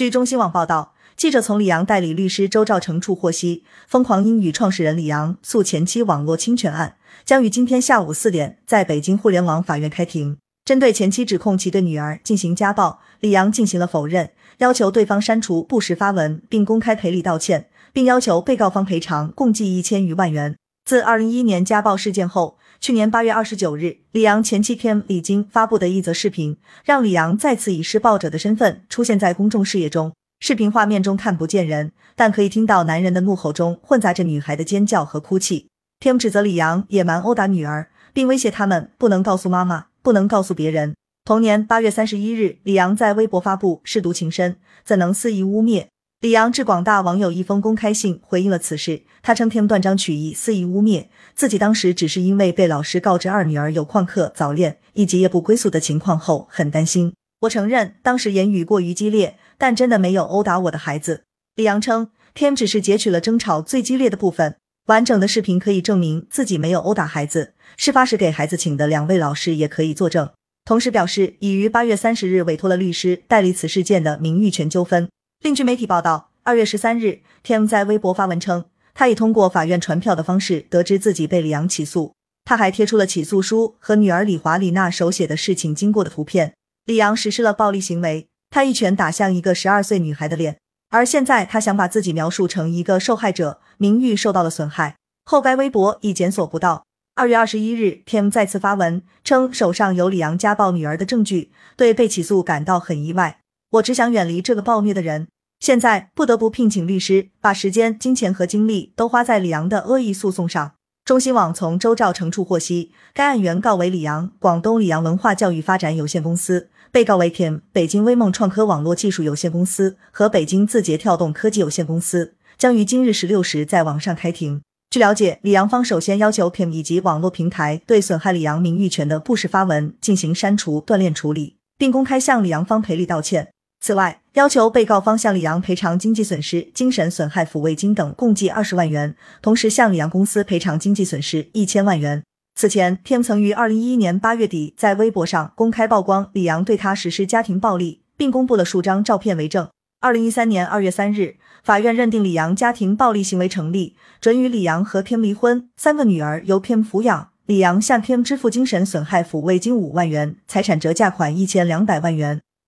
据中新网报道，记者从李阳代理律师周兆成处获悉，疯狂英语创始人李阳诉前妻网络侵权案将于今天下午四点在北京互联网法院开庭。针对前妻指控其对女儿进行家暴，李阳进行了否认，要求对方删除不实发文，并公开赔礼道歉，并要求被告方赔偿共计一千余万元。自二零一一年家暴事件后，去年八月二十九日，李阳前妻 Kim 李晶发布的一则视频，让李阳再次以施暴者的身份出现在公众视野中。视频画面中看不见人，但可以听到男人的怒吼中混杂着女孩的尖叫和哭泣。Kim 指责李阳野蛮殴打女儿，并威胁他们不能告诉妈妈。不能告诉别人。同年八月三十一日，李阳在微博发布“舐犊情深，怎能肆意污蔑”。李阳致广大网友一封公开信，回应了此事。他称天断章取义，肆意污蔑自己，当时只是因为被老师告知二女儿有旷课、早恋以及夜不归宿的情况后，很担心。我承认当时言语过于激烈，但真的没有殴打我的孩子。李阳称，天只是截取了争吵最激烈的部分。完整的视频可以证明自己没有殴打孩子，事发时给孩子请的两位老师也可以作证。同时表示，已于八月三十日委托了律师代理此事件的名誉权纠纷。另据媒体报道，二月十三日，Tim 在微博发文称，他已通过法院传票的方式得知自己被李阳起诉。他还贴出了起诉书和女儿李华李娜手写的事情经过的图片。李阳实施了暴力行为，他一拳打向一个十二岁女孩的脸。而现在，他想把自己描述成一个受害者，名誉受到了损害。后该微博已检索不到。二月二十一日，Tim 再次发文称手上有李阳家暴女儿的证据，对被起诉感到很意外。我只想远离这个暴虐的人，现在不得不聘请律师，把时间、金钱和精力都花在李阳的恶意诉讼上。中新网从周兆成处获悉，该案原告为李阳广东李阳文化教育发展有限公司。被告为 Kim 北京微梦创科网络技术有限公司和北京字节跳动科技有限公司，将于今日十六时在网上开庭。据了解，李阳方首先要求 Kim 以及网络平台对损害李阳名誉权的不实发文进行删除断链处理，并公开向李阳方赔礼道歉。此外，要求被告方向李阳赔偿经济损失、精神损害抚慰金等共计二十万元，同时向李阳公司赔偿经济损失一千万元。此前天曾于二零一一年八月底在微博上公开曝光李阳对他实施家庭暴力，并公布了数张照片为证。二零一三年二月三日，法院认定李阳家庭暴力行为成立，准予李阳和天离婚，三个女儿由天抚养。李阳向天支付精神损害抚慰金五万元，财产折价款一千两百万元。